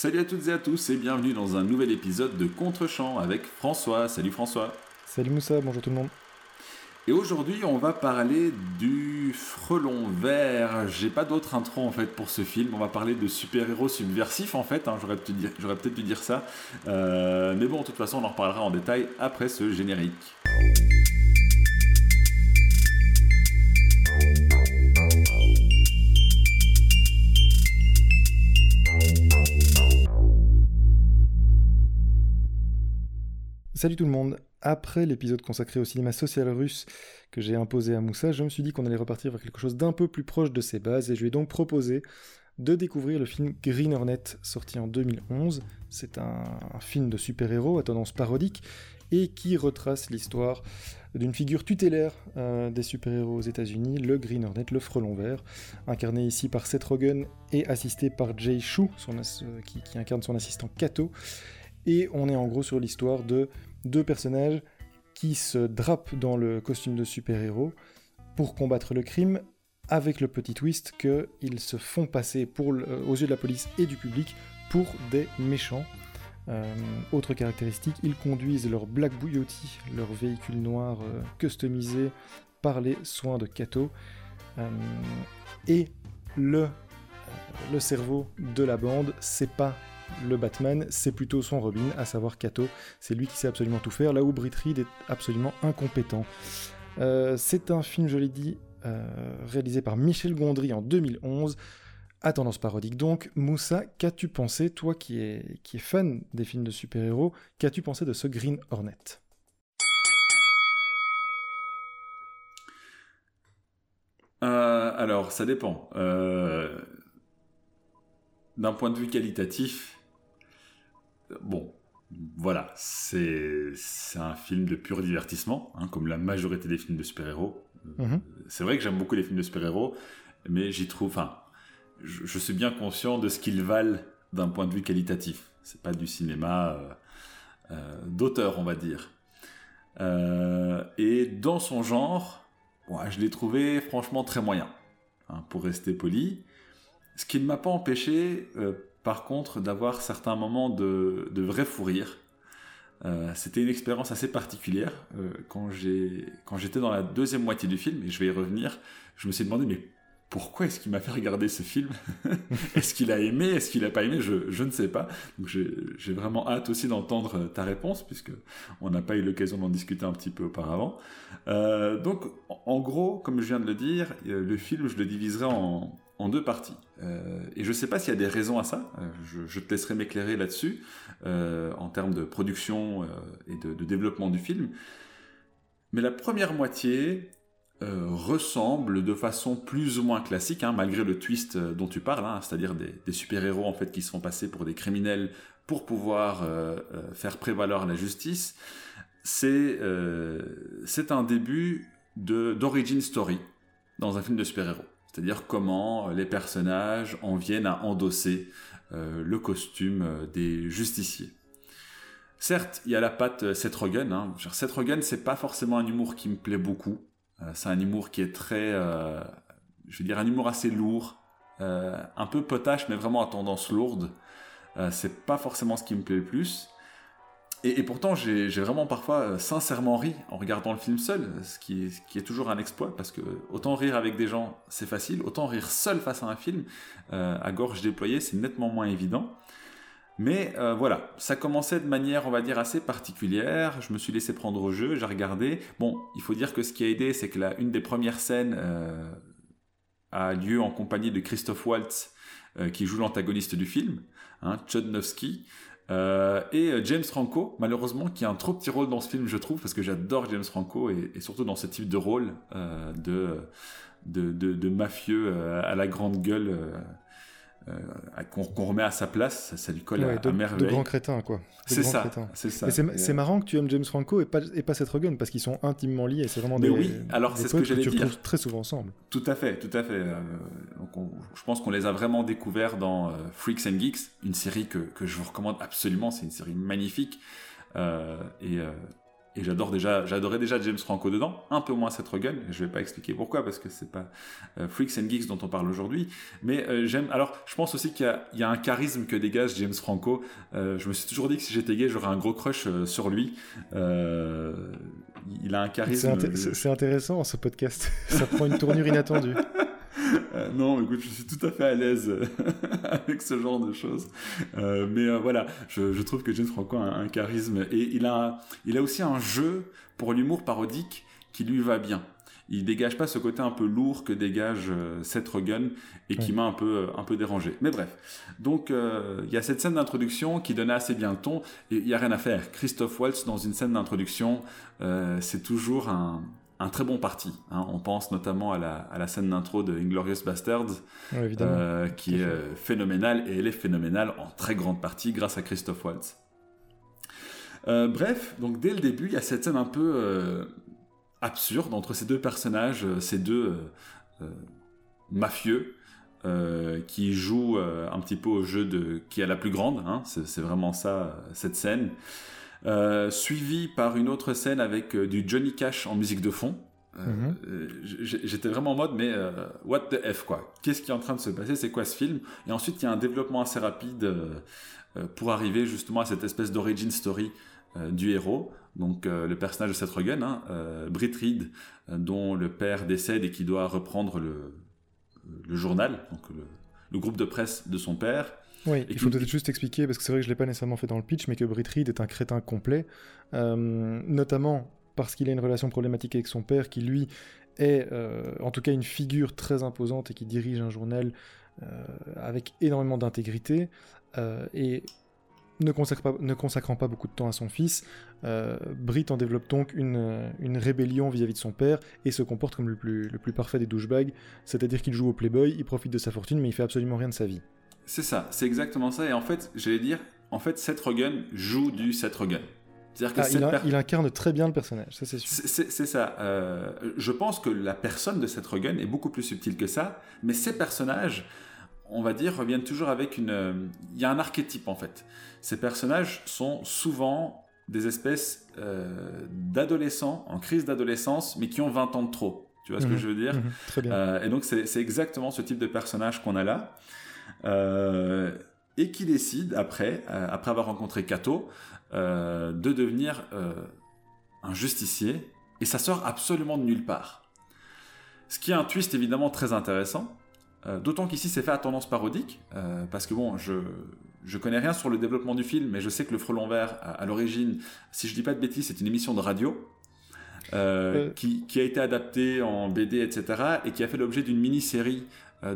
Salut à toutes et à tous et bienvenue dans un nouvel épisode de Contre-champ avec François. Salut François. Salut Moussa, bonjour tout le monde. Et aujourd'hui, on va parler du frelon vert. J'ai pas d'autre intro en fait pour ce film. On va parler de super-héros subversifs en fait. Hein. J'aurais peut-être dû dire ça. Euh, mais bon, de toute façon, on en reparlera en détail après ce générique. Salut tout le monde. Après l'épisode consacré au cinéma social russe que j'ai imposé à Moussa, je me suis dit qu'on allait repartir vers quelque chose d'un peu plus proche de ses bases et je lui ai donc proposé de découvrir le film Green Hornet, sorti en 2011. C'est un, film de super-héros à tendance parodique et qui retrace l'histoire d'une figure tutélaire euh, des super-héros aux États-Unis, le Green Hornet, le frelon vert, incarné ici par Seth Rogen et assisté par Jay Chou, qui, qui, incarne son assistant Kato. Et on est en gros sur l'histoire de deux personnages qui se drapent dans le costume de super-héros pour combattre le crime, avec le petit twist qu'ils se font passer pour aux yeux de la police et du public pour des méchants. Euh, autre caractéristique, ils conduisent leur Black Bugatti, leur véhicule noir euh, customisé par les soins de Kato. Euh, et le cerveau de la bande, c'est pas le Batman, c'est plutôt son Robin, à savoir Kato. C'est lui qui sait absolument tout faire, là où Britt Reed est absolument incompétent. Euh, c'est un film, je l'ai dit, euh, réalisé par Michel Gondry en 2011. À tendance parodique donc, Moussa, qu'as-tu pensé, toi qui es, fan des films de super-héros, qu'as-tu pensé de ce Green Hornet? Euh, Alors, ça dépend. D'un point de vue qualitatif, bon, voilà, c'est un film de pur divertissement, hein, comme la majorité des films de super-héros. Mhm. C'est vrai que j'aime beaucoup les films de super-héros, mais j'y trouve, enfin, je, suis bien conscient de ce qu'ils valent d'un point de vue qualitatif. C'est pas du cinéma euh, euh, d'auteur, on va dire. Euh, et dans son genre, je l'ai trouvé franchement très moyen, hein, pour rester poli. Ce qui ne m'a pas empêché, par contre d'avoir certains moments de, de vrai fou rire. Euh, c'était une expérience assez particulière. Euh, quand j'étais dans la deuxième moitié du film, et je vais y revenir, je me suis demandé, mais pourquoi est-ce qu'il m'a fait regarder ce film Est-ce qu'il a aimé Est-ce qu'il n'a pas aimé? Je, je, ne sais pas. Donc j'ai vraiment hâte aussi d'entendre ta réponse, puisque on n'a pas eu l'occasion d'en discuter un petit peu auparavant. Euh, donc en gros, comme je viens de le dire, euh, le film, je le diviserai en, en deux parties. Euh, et je ne sais pas s'il y a des raisons à ça, euh, je, te laisserai m'éclairer là-dessus, euh, en termes de production et de, développement du film. Mais la première moitié ressemble de façon plus ou moins classique, hein, malgré le twist dont tu parles, hein, c'est-à-dire des, super-héros en fait qui se font passer pour des criminels pour pouvoir faire prévaloir la justice. C'est un début d'origin story dans un film de super-héros c'est-à-dire comment les personnages en viennent à endosser euh, le costume euh, des justiciers. Certes, il y a la patte euh, Seth Rogen. Hein. Seth Rogen, c'est pas forcément un humour qui me plaît beaucoup. c'est un humour qui est très, je veux dire, un humour assez lourd, un peu potache, mais vraiment à tendance lourde. c'est pas forcément ce qui me plaît le plus. Et, pourtant, j'ai vraiment parfois euh, sincèrement ri en regardant le film seul, ce qui, est, toujours un exploit, parce que autant rire avec des gens, c'est facile, autant rire seul face à un film, euh, à gorge déployée, c'est nettement moins évident. Mais euh, voilà, ça commençait de manière, on va dire, assez particulière. Je me suis laissé prendre au jeu, j'ai regardé. Bon, il faut dire que ce qui a aidé, c'est que la, une des premières scènes a lieu en compagnie de Christophe Waltz, qui joue l'antagoniste du film, hein, Chodnowski. Euh, et euh, James Franco, malheureusement, qui a un trop petit rôle dans ce film, je trouve, parce que j'adore James Franco et, surtout dans ce type de rôle euh, de, de, de, mafieux à la grande gueule euh, qu'on remet à sa place, ça, lui colle à, merveille. De grands crétins, quoi. C'est ça, c'est ça. C'est marrant que tu aimes James Franco et pas, et pas Seth Rogen, parce qu'ils sont intimement liés et c'est vraiment des, oui, alors c'est ce que j'allais dire. très souvent ensemble. Tout à fait, tout à fait. Euh, je pense qu'on les a vraiment découverts dans euh, Freaks and Geeks, une série que, que je vous recommande absolument, c'est une série magnifique. et, et j'adore déjà, j'adorais déjà James Franco dedans, un peu moins Seth Rogen, je vais pas expliquer pourquoi, parce que c'est pas euh, Freaks and Geeks dont on parle aujourd'hui, mais euh, j'aime, alors je pense aussi qu'il y, a un charisme que dégage James Franco, je me suis toujours dit que si j'étais gay, j'aurais un gros crush sur lui, il a un charisme... C'est intéressant ce podcast, ça prend une tournure inattendue. Euh, non, écoute, je suis tout à fait à l'aise avec ce genre de choses. Euh, mais euh, voilà, je, trouve que James Franco a un, charisme et il a, il a aussi un jeu pour l'humour parodique qui lui va bien. Il dégage pas ce côté un peu lourd que dégage Seth Rogen et qui m'a un peu, un peu dérangé. Mais bref, donc il y a cette scène d'introduction qui donnait assez bien le ton et il y a rien à faire. Christophe Waltz dans une scène d'introduction, c'est toujours un, un très bon parti. Hein. On pense notamment à la, scène d'intro de Inglorious Bastards, euh, qui est euh, phénoménale, et elle est phénoménale en très grande partie grâce à Christophe Waltz. Euh, bref, donc dès le début, il y a cette scène un peu absurde entre ces deux personnages, ces deux mafieux, qui jouent un petit peu au jeu de qui est la plus grande, hein. c'est vraiment ça, cette scène. Euh, suivi par une autre scène avec euh, du Johnny Cash en musique de fond. Euh, mhm. J'étais vraiment en mode, mais what the F quoi Qu'est-ce qui est en train de se passer? C'est quoi ce film? Et ensuite, il y a un développement assez rapide pour arriver justement à cette espèce d'origin story du héros. Donc le personnage de Seth Rogen, hein, Britt Reed, dont le père décède et qui doit reprendre le, le journal, donc le, groupe de presse de son père. Oui, il faut peut-être juste expliquer, parce que c'est vrai que je ne l'ai pas nécessairement fait dans le pitch, mais que Britt Reed est un crétin complet, euh, notamment parce qu'il a une relation problématique avec son père, qui lui est euh, en tout cas une figure très imposante et qui dirige un journal euh, avec énormément d'intégrité, et ne, consacre pas, ne, consacrant pas beaucoup de temps à son fils, Britt en développe donc une, une rébellion vis-à-vis de son père et se comporte comme le plus, le plus parfait des douchebags, c'est-à-dire qu'il joue au playboy, il profite de sa fortune, mais il fait absolument rien de sa vie. C'est ça, c'est exactement ça. Et en fait, j'allais dire, en fait, Seth Rogen joue du Seth Rogen. C'est-à-dire que ah, il, incarne très bien le personnage, ça c'est sûr. C'est ça. Euh, je pense que la personne de Seth Rogen est beaucoup plus subtile que ça, mais ces personnages, on va dire, reviennent toujours avec une. Euh, il y a un archétype en fait. Ces personnages sont souvent des espèces euh, d'adolescents en crise d'adolescence, mais qui ont 20 ans de trop. Tu vois ce que mhm. je veux dire? Mhm. Très bien. et donc c'est exactement ce type de personnage qu'on a là. Euh, et qui décide, après, euh, après avoir rencontré Kato, euh, de devenir un justicier, et ça sort absolument de nulle part. Ce qui est un twist évidemment très intéressant, d'autant qu'ici c'est fait à tendance parodique, parce que bon, je, je connais rien sur le développement du film, mais je sais que le Frelon Vert, à, l'origine, si je dis pas de bêtises, c'est une émission de radio. Qui, qui, a été adaptée en BD, etc., et qui a fait l'objet d'une mini-série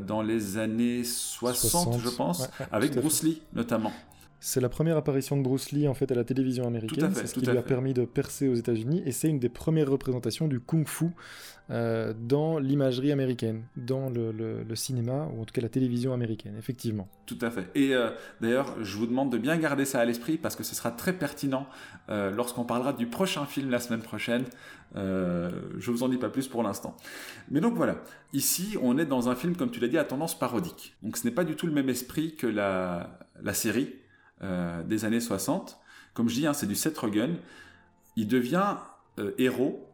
dans les années 60, je pense, avec Bruce Lee notamment. C'est la première apparition de Bruce Lee en fait à la télévision américaine. C'est ce qui lui a permis de percer aux États-Unis et c'est une des premières représentations du kung-fu euh, dans l'imagerie américaine, dans le, cinéma ou en tout cas la télévision américaine, effectivement. Tout à fait. Et euh, d'ailleurs, je vous demande de bien garder ça à l'esprit parce que ce sera très pertinent lorsqu'on parlera du prochain film la semaine prochaine. Euh, je vous en dis pas plus pour l'instant. Mais donc voilà, ici on est dans un film, comme tu l'as dit, à tendance parodique. Donc ce n'est pas du tout le même esprit que la, la série euh, des années 60. Comme je dis, hein, c'est du Seth Rogen. Il devient euh, héros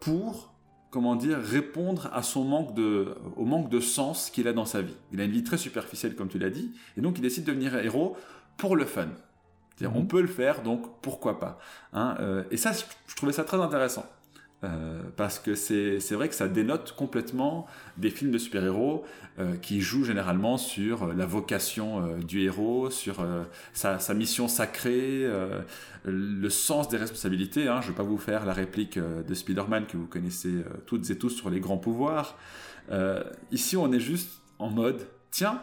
pour, comment dire, répondre à son manque de, au manque de sens qu'il a dans sa vie. Il a une vie très superficielle, comme tu l'as dit, et donc il décide de devenir héros pour le fun. On mhm. peut le faire, donc pourquoi pas. Hein, et ça, je trouvais ça très intéressant. Euh, parce que c'est vrai que ça dénote complètement des films de super-héros euh, qui jouent généralement sur euh, la vocation du héros, sur sa, mission sacrée, le sens des responsabilités. Hein. Je ne vais pas vous faire la réplique de Spider-Man que vous connaissez toutes et tous sur les grands pouvoirs. ici, on est juste en mode, tiens,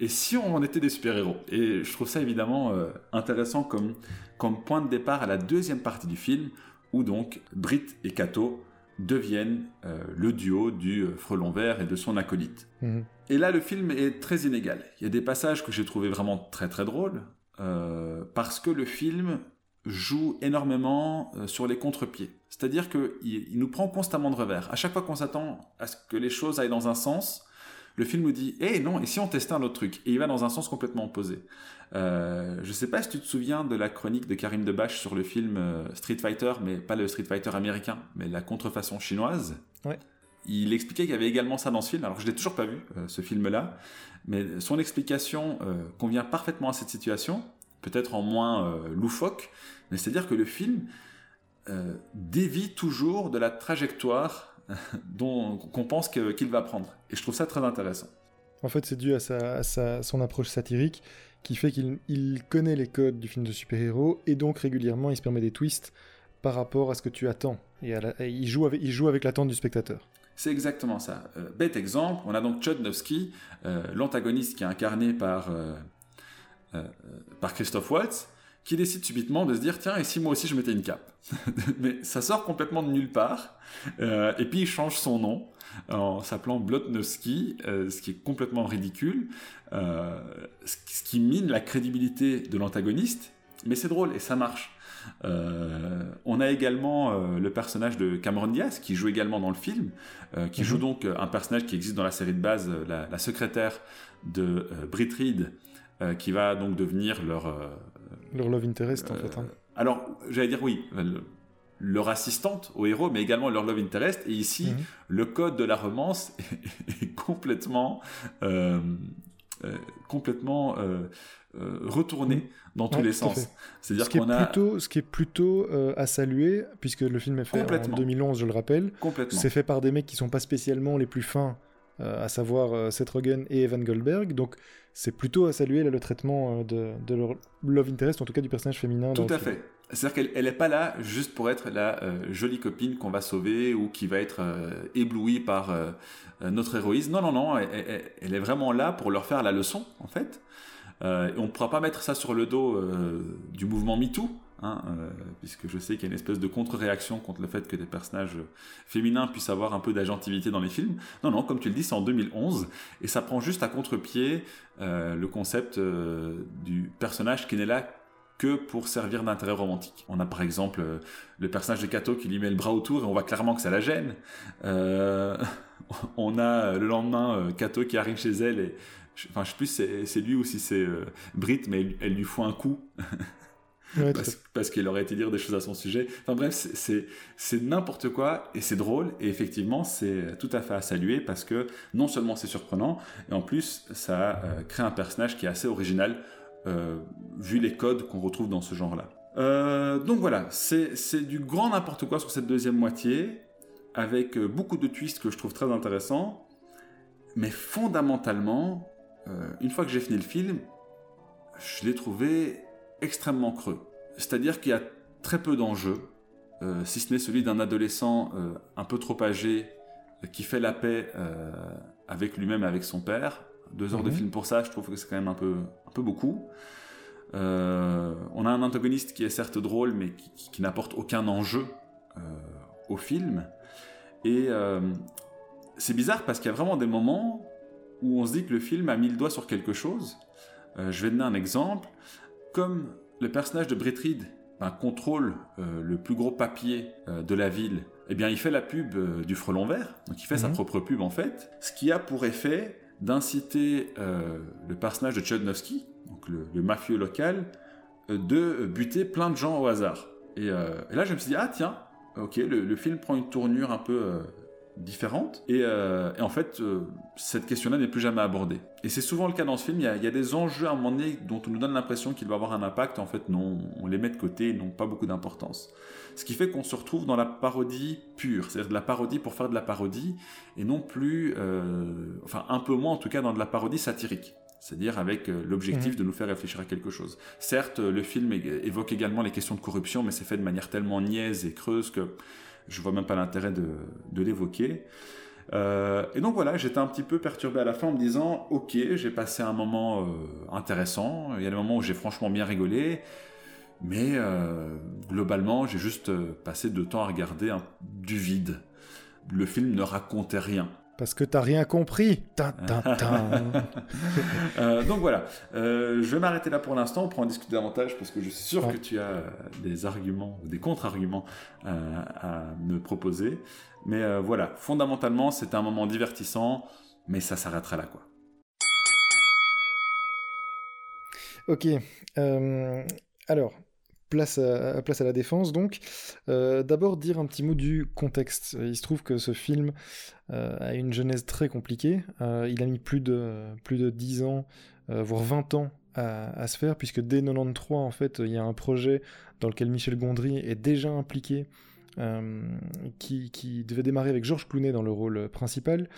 et si on était des super-héros? Et je trouve ça évidemment intéressant comme, comme point de départ à la deuxième partie du film, où donc Brit et Kato deviennent euh, le duo du euh, frelon vert et de son acolyte. Mhm. Et là, le film est très inégal. Il y a des passages que j'ai trouvé vraiment très très drôles, euh, parce que le film joue énormément sur les contre-pieds. C'est-à-dire qu'il il nous prend constamment de revers. À chaque fois qu'on s'attend à ce que les choses aillent dans un sens, le film nous dit Eh non, et si on testait un autre truc? Et il va dans un sens complètement opposé. Euh, je sais pas si tu te souviens de la chronique de Karim Debache sur le film euh, Street Fighter, mais pas le Street Fighter américain, mais la contrefaçon chinoise. Ouais. Il expliquait qu'il y avait également ça dans ce film. Alors je l'ai toujours pas vu, euh, ce film-là, mais son explication convient parfaitement à cette situation, peut-être en moins loufoque, mais c'est-à-dire que le film dévie toujours de la trajectoire dont qu'on pense qu'il va prendre. Et je trouve ça très intéressant. En fait, c'est dû à, sa, son approche satirique qui fait qu'il connaît les codes du film de super-héros et donc régulièrement il se permet des twists par rapport à ce que tu attends. Et, il, joue avec, il joue avec l'attente du spectateur. C'est exactement ça. Euh, bête exemple, on a donc Chodnowski, euh, l'antagoniste qui est incarné par, euh, par Christophe Waltz, qui décide subitement de se dire tiens et si moi aussi je mettais une cape mais ça sort complètement de nulle part euh, et puis il change son nom en s'appelant Blotnowski euh, ce qui est complètement ridicule euh, ce qui mine la crédibilité de l'antagoniste mais c'est drôle et ça marche on a également le personnage de Cameron Diaz qui joue également dans le film, qui joue mhm. donc un personnage qui existe dans la série de base, la, la secrétaire de Brit Reed, qui va donc devenir leur leur love interest, en fait. Hein. Euh, alors, j'allais dire oui, leur assistante au héros, mais également leur love interest. Et ici, mhm. le code de la romance est, complètement, euh, euh, complètement retourné mhm. dans tous les sens. C'est-à-dire qu'on a plutôt, ce qui est plutôt à saluer, puisque le film est fait en 2011, je le rappelle. C'est fait par des mecs qui sont pas spécialement les plus fins à savoir Seth Rogen et Evan Goldberg. Donc c'est plutôt à saluer le traitement euh, de, leur love interest, en tout cas du personnage féminin. Tout à fait. C'est-à-dire qu'elle n'est pas là juste pour être la euh, jolie copine qu'on va sauver ou qui va être euh, éblouie par notre héroïsme. Non, non, non, elle, est vraiment là pour leur faire la leçon, en fait. on ne pourra pas mettre ça sur le dos du mouvement MeToo, Hein, euh, puisque je sais qu'il y a une espèce de contre-réaction contre le fait que des personnages féminins puissent avoir un peu d'agentivité dans les films. Non, non, comme tu le dis, c'est en 2011, et ça prend juste à contre-pied euh, le concept euh, du personnage qui n'est là que pour servir d'intérêt romantique. On a par exemple le personnage de Kato qui lui met le bras autour et on voit clairement que ça la gêne. on a le lendemain Kato qui arrive chez elle et enfin je sais plus c'est lui ou si c'est Brit mais elle lui fout un coup parce, qu'il aurait été dire des choses à son sujet. Enfin bref, c'est n'importe quoi et c'est drôle et effectivement c'est tout à fait à saluer parce que non seulement c'est surprenant et en plus ça euh, crée un personnage qui est assez original euh, vu les codes qu'on retrouve dans ce genre-là. Euh, donc voilà, c'est du grand n'importe quoi sur cette deuxième moitié avec beaucoup de twists que je trouve très intéressants, mais fondamentalement, une fois que j'ai fini le film, je l'ai trouvé extrêmement creux. C'est-à-dire qu'il y a très peu d'enjeux, euh, si ce n'est celui d'un adolescent euh, un peu trop âgé euh, qui fait la paix avec lui-même et avec son père. Deux heures de mhm. film pour ça, je trouve que c'est quand même un peu, un peu beaucoup. on a un antagoniste qui est certes drôle, mais qui, qui n'apporte aucun enjeu au film. Et c'est bizarre parce qu'il y a vraiment des moments où on se dit que le film a mis le doigt sur quelque chose. je vais donner un exemple comme le personnage de Brett Reed ben, contrôle euh, le plus gros papier euh, de la ville, eh bien, il fait la pub euh, du frelon vert, donc il fait sa mhm. propre pub en fait, ce qui a pour effet d'inciter le personnage de Chodnowski, donc le, mafieux local, de buter plein de gens au hasard. Et, là, je me suis dit, ah tiens, ok, le, film prend une tournure un peu différentes. Et, euh, en fait, euh, cette question-là n'est plus jamais abordée. Et c'est souvent le cas dans ce film. Il y, a, des enjeux à un moment donné dont on nous donne l'impression qu'il va avoir un impact. En fait, non, on les met de côté, ils n'ont pas beaucoup d'importance. Ce qui fait qu'on se retrouve dans la parodie pure, c'est-à-dire de la parodie pour faire de la parodie, et non plus, euh, enfin un peu moins en tout cas dans de la parodie satirique c'est-à-dire avec l'objectif mmh. de nous faire réfléchir à quelque chose. Certes, le film évoque également les questions de corruption, mais c'est fait de manière tellement niaise et creuse que je vois même pas l'intérêt de, l'évoquer. Euh, et donc voilà, j'étais un petit peu perturbé à la fin en me disant, ok, j'ai passé un moment euh, intéressant, il y a des moments où j'ai franchement bien rigolé, mais euh, globalement, j'ai juste passé de temps à regarder du vide. Le film ne racontait rien. Parce que t'as rien compris. Euh, donc voilà, euh, je vais m'arrêter là pour l'instant. On prend en discuter davantage parce que je suis sûr que tu as des arguments, des contre-arguments euh, à me proposer. Mais voilà, fondamentalement, c'était un moment divertissant. mais ça s'arrêtera là, quoi. Ok. alors, place à, la défense, donc. D'abord, dire un petit mot du contexte. Il se trouve que ce film a une genèse très compliquée. il a mis plus de, plus de 10 ans, voire 20 ans à, se faire, puisque dès 93, en fait, il y a un projet dans lequel Michel Gondry est déjà impliqué, euh, qui, devait démarrer avec Georges Clooney dans le rôle principal.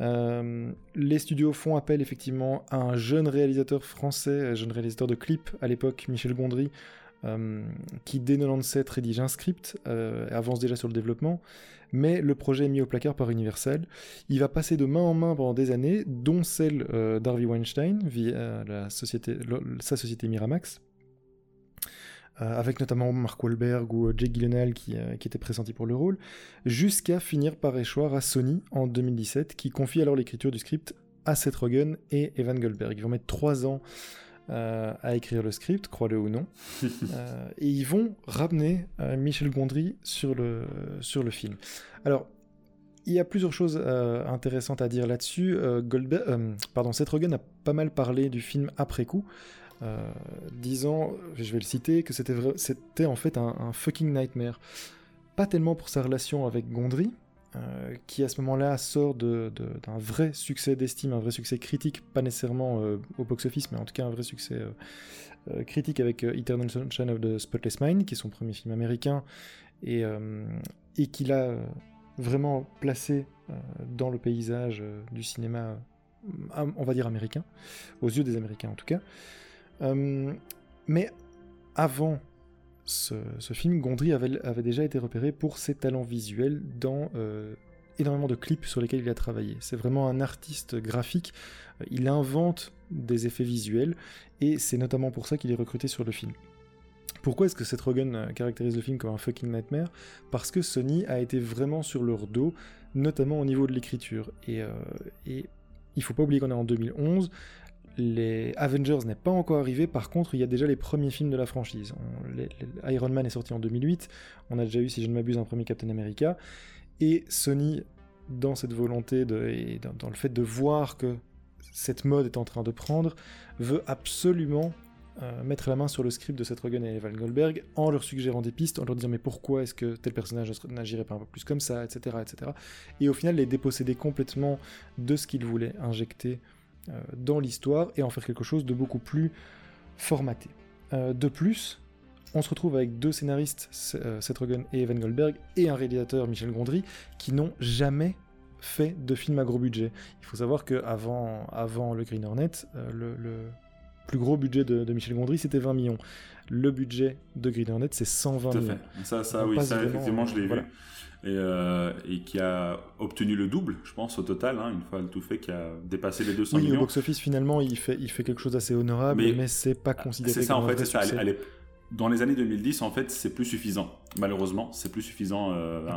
Euh, les studios font appel effectivement à un jeune réalisateur français, un jeune réalisateur de clips à l'époque, Michel Gondry, euh, qui dès 97 rédige un script, et avance déjà sur le développement mais le projet est mis au placard par Universal. Il va passer de main en main pendant des années, dont celle euh, d'Harvey Weinstein via sa société Miramax. Euh, avec notamment Mark Wahlberg ou euh, Jake Gyllenhaal qui, qui était pressenti pour le rôle, jusqu'à finir par échoir à Sony en 2017, qui confie alors l'écriture du script à Seth Rogen et Evan Goldberg. Ils vont mettre trois ans euh, à écrire le script, crois-le ou non. Euh, et ils vont ramener euh, Michel Gondry sur le, sur le film. Alors, il y a plusieurs choses intéressantes à dire là-dessus. pardon, Seth Rogen a pas mal parlé du film après coup. disant, je vais le citer, que c'était, c'était en fait un, un, fucking nightmare. Pas tellement pour sa relation avec Gondry, euh, qui à ce moment-là sort d'un vrai succès d'estime, un vrai succès critique, pas nécessairement euh, au box-office, mais en tout cas un vrai succès euh, critique avec Eternal Sunshine of the Spotless Mind, qui est son premier film américain, et, et qu'il a vraiment placé dans le paysage du cinéma, on va dire américain, aux yeux des Américains en tout cas. mais avant ce, film, Gondry avait, déjà été repéré pour ses talents visuels dans euh, énormément de clips sur lesquels il a travaillé. C'est vraiment un artiste graphique, il invente des effets visuels, et c'est notamment pour ça qu'il est recruté sur le film. Pourquoi est-ce que Seth Rogen euh, caractérise le film comme un fucking nightmare? Parce que Sony a été vraiment sur leur dos, notamment au niveau de l'écriture. Et, euh, et il faut pas oublier qu'on est en 2011, les Avengers n'est pas encore arrivé, par contre il y a déjà les premiers films de la franchise. Iron Man est sorti en 2008, on a déjà eu, si je ne m'abuse, un premier Captain America, et Sony, dans cette volonté et dans, le fait de voir que cette mode est en train de prendre, veut absolument euh, mettre la main sur le script de Seth Rogen et Evan Goldberg en leur suggérant des pistes, en leur disant mais pourquoi est-ce que tel personnage n'agirait pas un peu plus comme ça, etc., etc. Et au final les déposséder complètement de ce qu'ils voulaient injecter dans l'histoire et en faire quelque chose de beaucoup plus formaté. Euh, de plus, on se retrouve avec deux scénaristes, euh, Seth Rogen et Evan Goldberg, et un réalisateur, Michel Gondry, qui n'ont jamais fait de film à gros budget. Il faut savoir qu'avant avant le Green Hornet, le, plus gros budget de, Michel Gondry, c'était 20 millions. Le budget de Green Hornet, c'est 120 Tout à millions. Fait. Ça, ça oui, ça, effectivement, je l'ai vu. Euh, et, qui a obtenu le double, je pense, au total, hein, une fois le tout fait, qui a dépassé les 200 millions. Oui, au box-office, finalement, il fait, il fait quelque chose d'assez honorable, mais, c'est pas considéré C'est ça, en fait, ça. dans les années 2010, en fait, c'est plus suffisant. Malheureusement, c'est plus suffisant euh,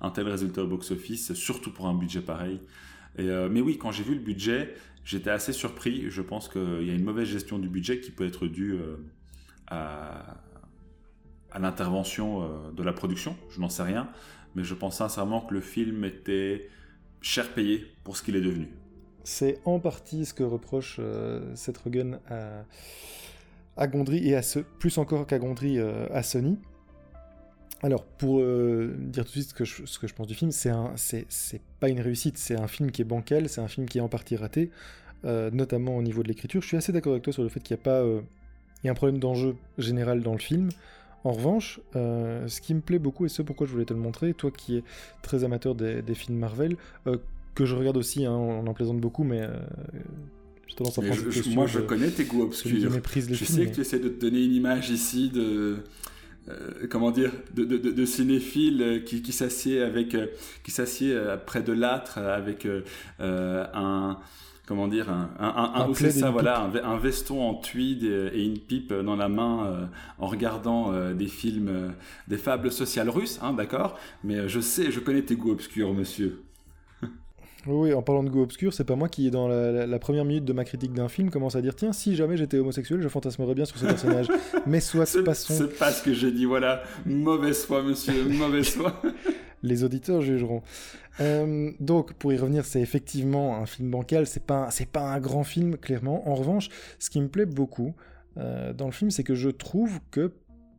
un, tel résultat au box-office, surtout pour un budget pareil. Et, euh, mais oui, quand j'ai vu le budget, j'étais assez surpris. Je pense qu'il y a une mauvaise gestion du budget qui peut être due à, à l'intervention de la production. Je n'en sais rien mais je pense sincèrement que le film était cher payé pour ce qu'il est devenu. C'est en partie ce que reproche euh, Seth Rogen à, Gondry et à ce, plus encore qu'à Gondry euh, à Sony. Alors, pour euh, dire tout de suite ce que je, ce que je pense du film, c'est, un, c'est, pas une réussite, c'est un film qui est bancal, c'est un film qui est en partie raté, notamment au niveau de l'écriture. Je suis assez d'accord avec toi sur le fait qu'il y a pas, il y a un problème d'enjeu général dans le film. En revanche, euh, ce qui me plaît beaucoup, et ce pourquoi je voulais te le montrer, toi qui es très amateur des, films Marvel, euh, que je regarde aussi, hein, on en plaisante beaucoup, mais euh, j'ai tendance à penser Moi, je connais tes goûts obscurs. Je sais que tu essaies de te donner une image ici de... comment dire, de, de, de, cinéphile qui, qui s'assied avec, qui s'assied près de l'âtre avec un, comment dire, un, un, un, ça, voilà, un, veston en tweed et, une pipe dans la main euh, en regardant euh, des films, euh, des fables sociales russes, hein, d'accord? Mais je sais, je connais tes goûts obscurs, monsieur. Oui, en parlant de goûts obscurs, c'est pas moi qui, dans la, première minute de ma critique d'un film, commence à dire tiens, si jamais j'étais homosexuel, je fantasmerais bien sur ce personnage. Mais soit passons. C'est pas ce que j'ai dit, voilà. Mauvaise foi, monsieur, mauvaise foi. Les auditeurs jugeront. Euh, donc, pour y revenir, c'est effectivement un film bancal. C'est pas, c'est pas un grand film, clairement. En revanche, ce qui me plaît beaucoup euh, dans le film, c'est que je trouve que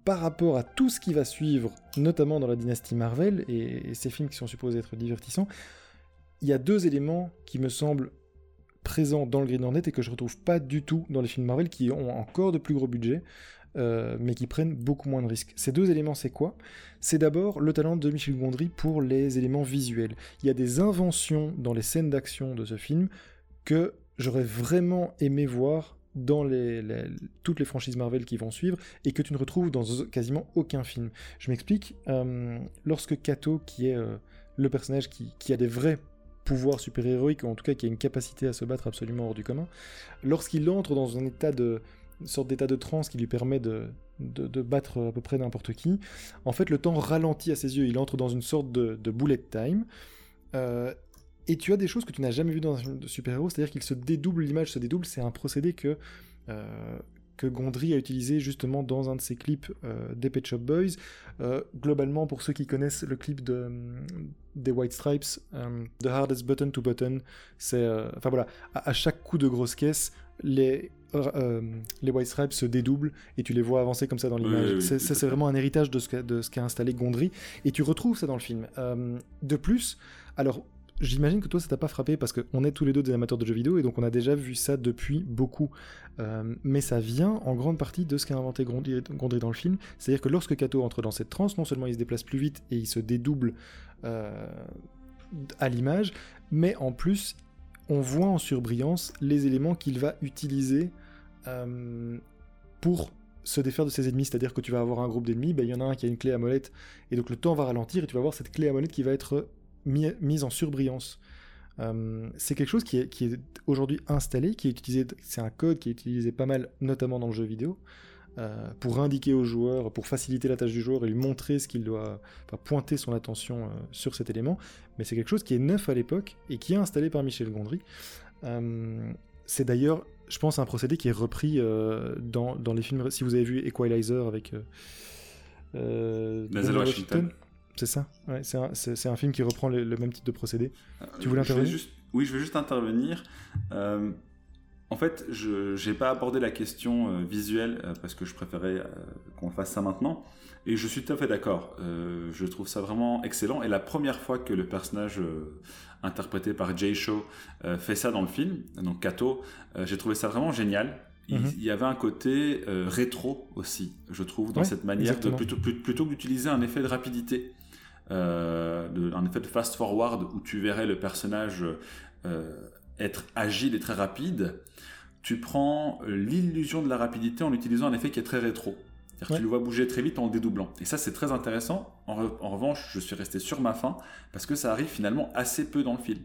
par rapport à tout ce qui va suivre, notamment dans la dynastie Marvel et, ces films qui sont supposés être divertissants, il y a deux éléments qui me semblent présents dans le Green Hornet et que je retrouve pas du tout dans les films Marvel qui ont encore de plus gros budgets. Euh, mais qui prennent beaucoup moins de risques. Ces deux éléments, c'est quoi? C'est d'abord le talent de Michel Gondry pour les éléments visuels. Il y a des inventions dans les scènes d'action de ce film que j'aurais vraiment aimé voir dans toutes les franchises Marvel qui vont suivre et que tu ne retrouves dans quasiment aucun film. Je m'explique. Euh, lorsque Kato, qui est euh, le personnage qui, a des vrais pouvoirs super-héroïques, ou en tout cas qui a une capacité à se battre absolument hors du commun, lorsqu'il entre dans un état de, une sorte d'état de transe qui lui permet de, de, battre à peu près n'importe qui. En fait, le temps ralentit à ses yeux, il entre dans une sorte de, de bullet time. Euh, et tu as des choses que tu n'as jamais vues dans un super-héros, c'est-à-dire qu'il se dédouble, l'image se dédouble, c'est un procédé que, euh, que Gondry a utilisé justement dans un de ses clips euh, des Pet Shop Boys. globalement, pour ceux qui connaissent le clip de, des White Stripes, The Hardest Button to Button, c'est... Enfin voilà, à, à, chaque coup de grosse caisse, les euh, les White Stripes se dédoublent et tu les vois avancer comme ça dans l'image. ça, c'est vraiment un héritage de ce qu'a installé Gondry et tu retrouves ça dans le film. Euh, de plus, alors j'imagine que toi ça t'a pas frappé parce qu'on est tous les deux des amateurs de jeux vidéo et donc on a déjà vu ça depuis beaucoup. Euh, mais ça vient en grande partie de ce qu'a inventé Gondry, dans le film. C'est-à-dire que lorsque Kato entre dans cette transe, non seulement il se déplace plus vite et il se dédouble à l'image, mais en plus on voit en surbrillance les éléments qu'il va utiliser euh, pour se défaire de ses ennemis, c'est-à-dire que tu vas avoir un groupe d'ennemis, ben, il y en a un qui a une clé à molette, et donc le temps va ralentir, et tu vas voir cette clé à molette qui va être mise en surbrillance. Euh, c'est quelque chose qui est, qui est aujourd'hui installé, qui est utilisé, c'est un code qui est utilisé pas mal, notamment dans le jeu vidéo, euh, pour indiquer au joueur, pour faciliter la tâche du joueur et lui montrer ce qu'il doit, enfin, pointer son attention sur cet élément. Mais c'est quelque chose qui est neuf à l'époque et qui est installé par Michel Gondry. c'est d'ailleurs je pense, un procédé qui est repris euh, dans, dans, les films. Si vous avez vu Equalizer avec. Euh, euh Washington. C'est ça ouais, C'est un, un, film qui reprend le, même type de procédé. Euh, tu voulais intervenir juste, Oui, je veux juste intervenir. en fait, je n'ai pas abordé la question visuelle parce que je préférais qu'on fasse ça maintenant. Et je suis tout à fait d'accord. je trouve ça vraiment excellent. Et la première fois que le personnage interprété par Jay Shaw, euh, fait ça dans le film, donc Kato. Euh, j'ai trouvé ça vraiment génial. Il, mhm. y avait un côté euh, rétro aussi, je trouve, dans cette manière de plutôt, plutôt que d'utiliser un effet de rapidité, un effet de fast forward où tu verrais le personnage être agile et très rapide. Tu prends l'illusion de la rapidité en utilisant un effet qui est très rétro. Tu le vois bouger très vite en dédoublant. Et ça, c'est très intéressant. En, revanche, je suis resté sur ma faim parce que ça arrive finalement assez peu dans le film.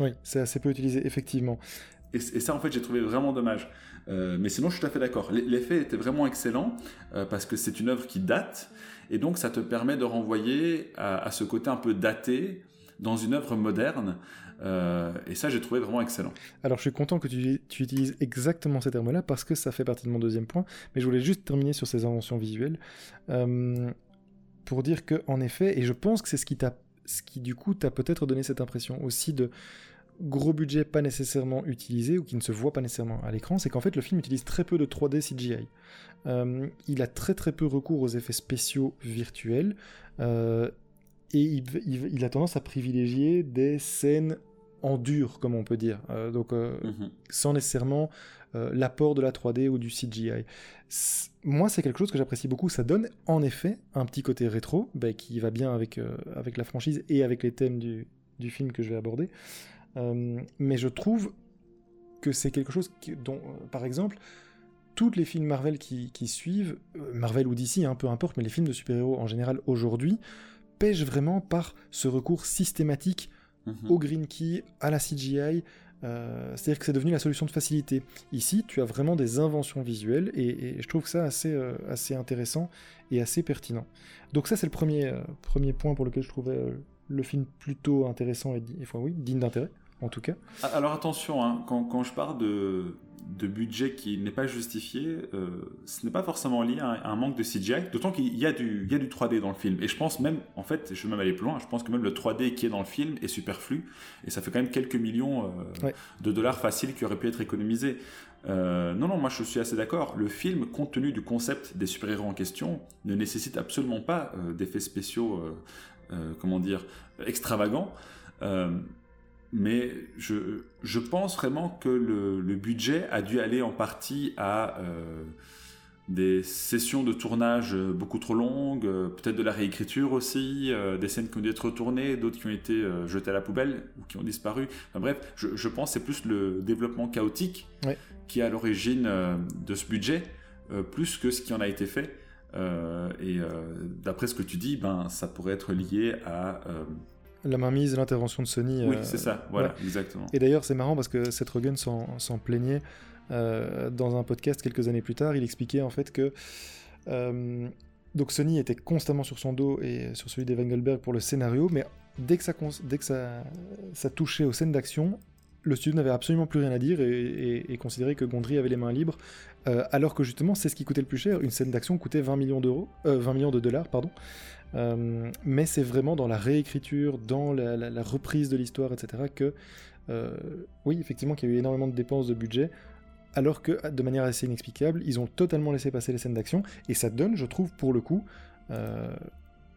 Oui, c'est assez peu utilisé, effectivement. Et, ça, en fait, j'ai trouvé vraiment dommage. Euh, mais sinon, je suis tout à fait d'accord. L'effet était vraiment excellent euh, parce que c'est une œuvre qui date. Et donc, ça te permet de renvoyer à ce côté un peu daté dans une œuvre moderne. Euh, et ça, j'ai trouvé vraiment excellent. Alors, je suis content que tu, utilises exactement ces termes-là parce que ça fait partie de mon deuxième point. Mais je voulais juste terminer sur ces inventions visuelles pour dire que, en effet, et je pense que c'est ce qui t'a, ce qui du coup t'a peut-être donné cette impression aussi de gros budget pas nécessairement utilisé ou qui ne se voit pas nécessairement à l'écran, c'est qu'en fait le film utilise très peu de 3D CGI. Euh, il a très très peu recours aux effets spéciaux virtuels. et il, il, a tendance à privilégier des scènes en dur, comme on peut dire. Euh, donc, euh, mhm. sans nécessairement euh, l'apport de la 3D ou du CGI. Moi, c'est quelque chose que j'apprécie beaucoup. Ça donne en effet un petit côté rétro, bah, qui va bien avec, avec la franchise et avec les thèmes du, du film que je vais aborder. Mais je trouve que c'est quelque chose dont, par exemple, tous les films Marvel qui, qui suivent, Marvel ou DC, hein, peu importe, mais les films de super-héros en général aujourd'hui, pêchent vraiment par ce recours systématique au green key, à la CGI. Euh, c'est-à-dire que c'est devenu la solution de facilité. Ici, tu as vraiment des inventions visuelles et, je trouve ça assez, euh, assez intéressant et assez pertinent. Donc ça, c'est le premier, euh, premier point pour lequel je trouvais le film plutôt intéressant et, enfin, oui, digne d'intérêt, en tout cas. Alors attention, hein, quand, quand, je parle de, de budget qui n'est pas justifié, euh, ce n'est pas forcément lié à un, manque de CGI, d'autant qu'il y, a du, y a du 3D dans le film. Et je pense même, en fait, je vais même aller plus loin, je pense que même le 3D qui est dans le film est superflu, et ça fait quand même quelques millions euh, de dollars faciles qui auraient pu être économisés. Euh, non, non, moi je suis assez d'accord. Le film, compte tenu du concept des super-héros en question, ne nécessite absolument pas d'effets spéciaux, comment dire, extravagants mais je, je, pense vraiment que le, le, budget a dû aller en partie à euh, des sessions de tournage beaucoup trop longues, euh, peut-être de la réécriture aussi, euh, des scènes qui ont dû être retournées, d'autres qui ont été jetées à la poubelle ou qui ont disparu. Enfin, bref, je, je pense que c'est plus le développement chaotique qui est à l'origine de ce budget, plus que ce qui en a été fait. Et d'après ce que tu dis, ben, ça pourrait être lié à la mainmise et l'intervention de Sony. Oui, euh, c'est ça, voilà, exactement. Et d'ailleurs, c'est marrant parce que Seth Rogen s'en plaignait euh, dans un podcast quelques années plus tard. Il expliquait en fait que. Euh, donc Sony était constamment sur son dos et sur celui d'Evan pour le scénario, mais dès que ça, dès que ça, ça touchait aux scènes d'action, le studio n'avait absolument plus rien à dire et, considérait que Gondry avait les mains libres, alors que justement c'est ce qui coûtait le plus cher. Une scène d'action coûtait 20 millions d'euros, 20 millions de dollars, pardon. Euh, mais c'est vraiment dans la réécriture, dans la, reprise de l'histoire, etc. que, euh, oui, effectivement, qu'il y a eu énormément de dépenses de budget, alors que, de manière assez inexplicable, ils ont totalement laissé passer les scènes d'action, et ça donne, je trouve, pour le coup, euh,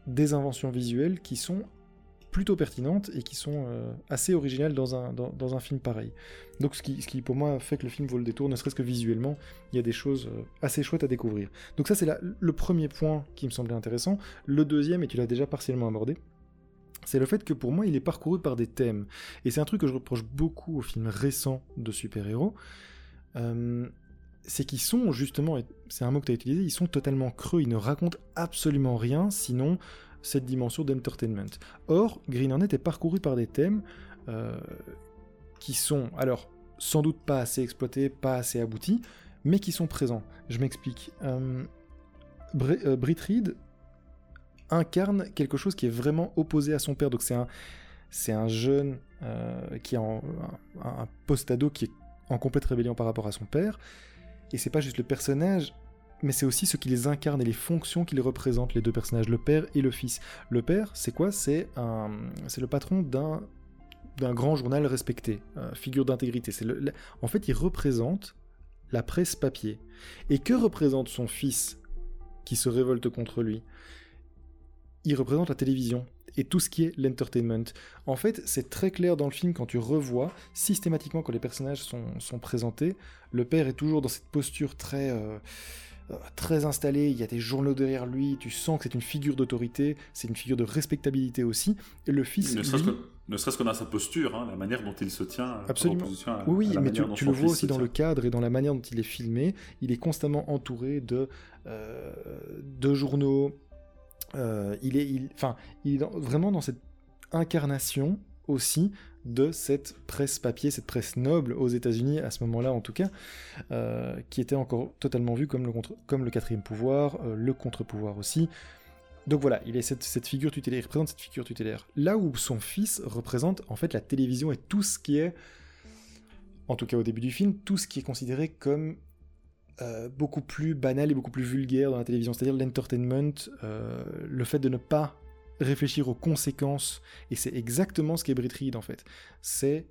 des inventions visuelles qui sont plutôt pertinentes et qui sont euh, assez originales dans un, dans, un film pareil. Donc ce qui, ce qui pour moi fait que le film vaut le détour, ne serait-ce que visuellement, il y a des choses euh, assez chouettes à découvrir. Donc ça c'est le premier point qui me semblait intéressant. Le deuxième, et tu l'as déjà partiellement abordé, c'est le fait que pour moi il est parcouru par des thèmes. Et c'est un truc que je reproche beaucoup aux films récents de super-héros. Euh, c'est qu'ils sont justement, c'est un mot que tu as utilisé, ils sont totalement creux, ils ne racontent absolument rien, sinon cette dimension d'entertainment. Or, Green Hornet est parcouru par des thèmes euh, qui sont, alors, sans doute pas assez exploités, pas assez aboutis, mais qui sont présents. Je m'explique. Euh, euh Reed incarne quelque chose qui est vraiment opposé à son père. Donc c'est un, un jeune euh, qui est en, un, un post-ado qui est en complète rébellion par rapport à son père. Et c'est pas juste le personnage, mais c'est aussi ce qui les incarne et les fonctions qu'ils représentent, les deux personnages, le père et le fils. Le père, c'est quoi? C'est le patron d'un grand journal respecté, euh, figure d'intégrité. En fait, il représente la presse papier. Et que représente son fils qui se révolte contre lui? Il représente la télévision et tout ce qui est l'entertainment. En fait, c'est très clair dans le film quand tu revois, systématiquement quand les personnages sont, sont présentés, le père est toujours dans cette posture très... Euh, euh, très installé, il y a des journaux derrière lui, tu sens que c'est une figure d'autorité, c'est une figure de respectabilité aussi. Et le fils. Ne serait-ce que, dans sa posture, hein, la manière dont il se tient. Euh, Absolument. oui, mais tu, le vois aussi dans le cadre et dans la manière dont il est filmé. Il est constamment entouré de, euh, de journaux. il est, enfin, il est vraiment dans cette incarnation aussi de cette presse papier, cette presse noble aux États-Unis à ce moment-là en tout cas, euh, qui était encore totalement vue comme le, comme le quatrième pouvoir, euh, le contre-pouvoir aussi. Donc voilà, il est cette, cette, figure tutélaire, il représente cette figure tutélaire. Là où son fils représente en fait la télévision et tout ce qui est, en tout cas au début du film, tout ce qui est considéré comme euh, beaucoup plus banal et beaucoup plus vulgaire dans la télévision, c'est-à-dire l'entertainment, le fait de ne pas réfléchir aux conséquences, et c'est exactement ce qu'est Brit Reed en fait. C'est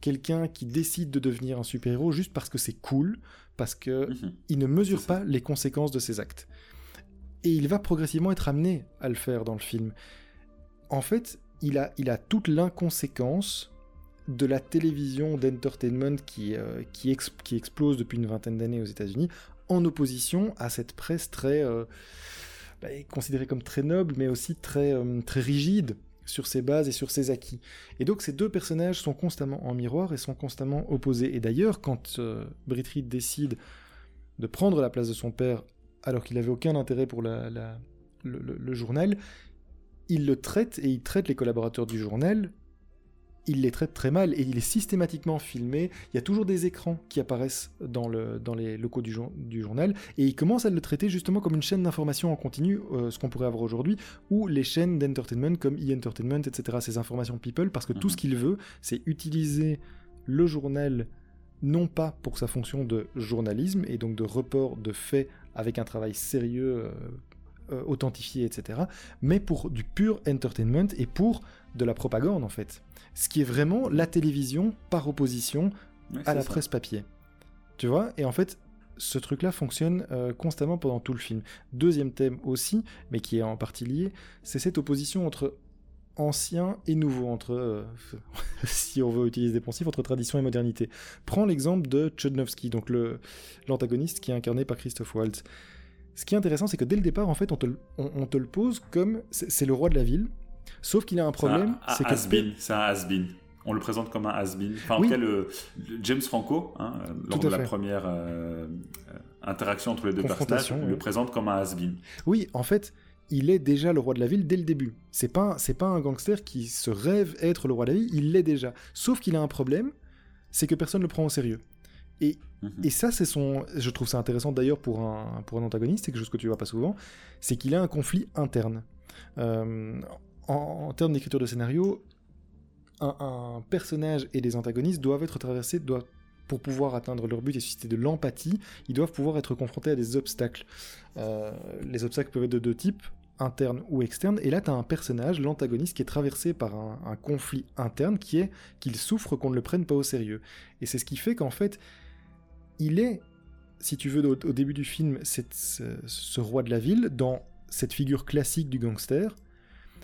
quelqu'un qui décide de devenir un super-héros juste parce que c'est cool, parce que mhm. il ne mesure pas les conséquences de ses actes. Et il va progressivement être amené à le faire dans le film. En fait, il a, il a toute l'inconséquence de la télévision d'entertainment qui, euh, qui, qui, explose depuis une vingtaine d'années aux États-Unis, en opposition à cette presse très... Euh, bah, est considéré comme très noble, mais aussi très, euh, très rigide sur ses bases et sur ses acquis. Et donc ces deux personnages sont constamment en miroir et sont constamment opposés. Et d'ailleurs, quand euh, décide de prendre la place de son père, alors qu'il n'avait aucun intérêt pour le, journal, il le traite et il traite les collaborateurs du journal il les traite très mal et il est systématiquement filmé. Il y a toujours des écrans qui apparaissent dans, le, dans les locaux du, du, journal et il commence à le traiter justement comme une chaîne d'information en continu, euh, ce qu'on pourrait avoir aujourd'hui, ou les chaînes d'entertainment comme e-entertainment, etc., ces informations people, parce que tout ce mhm. qu'il veut, c'est utiliser le journal non pas pour sa fonction de journalisme et donc de report de faits avec un travail sérieux, euh, authentifié, etc., mais pour du pur entertainment et pour de la propagande en fait. Ce qui est vraiment la télévision par opposition à la presse papier. Tu vois? Et en fait, ce truc-là fonctionne euh, constamment pendant tout le film. Deuxième thème aussi, mais qui est en partie lié, c'est cette opposition entre ancien et nouveau, entre, euh, si on veut utiliser des pensifs, entre tradition et modernité. Prends l'exemple de Chodnowski, donc l'antagoniste qui est incarné par Christophe Waltz. Ce qui est intéressant, c'est que dès le départ, en fait, on te, on, te le pose comme c'est le roi de la ville, sauf qu'il a un problème. C'est un has-been. C'est un has-been on le présente comme un has-been. Enfin, en tout cas, le, James Franco, hein, lors de la première euh, interaction entre les deux personnages, le présente comme un has-been. Oui, en fait, il est déjà le roi de la ville dès le début. C'est pas, c'est pas un gangster qui se rêve être le roi de la ville, il l'est déjà. Sauf qu'il a un problème, c'est que personne ne le prend au sérieux. Et, mhm. et ça, c'est son. Je trouve ça intéressant d'ailleurs pour un, pour un antagoniste, c'est quelque chose que tu vois pas souvent, c'est qu'il a un conflit interne. Euh, en, termes d'écriture de scénario, un, personnage et des antagonistes doivent être traversés, doivent, pour pouvoir atteindre leur but et susciter de l'empathie, ils doivent pouvoir être confrontés à des obstacles. Euh, les obstacles peuvent être de deux types, interne ou externe, et là tu as un personnage, l'antagoniste, qui est traversé par un, conflit interne qui est qu'il souffre qu'on ne le prenne pas au sérieux. Et c'est ce qui fait qu'en fait, il est, si tu veux, au, début du film, ce, roi de la ville, dans cette figure classique du gangster,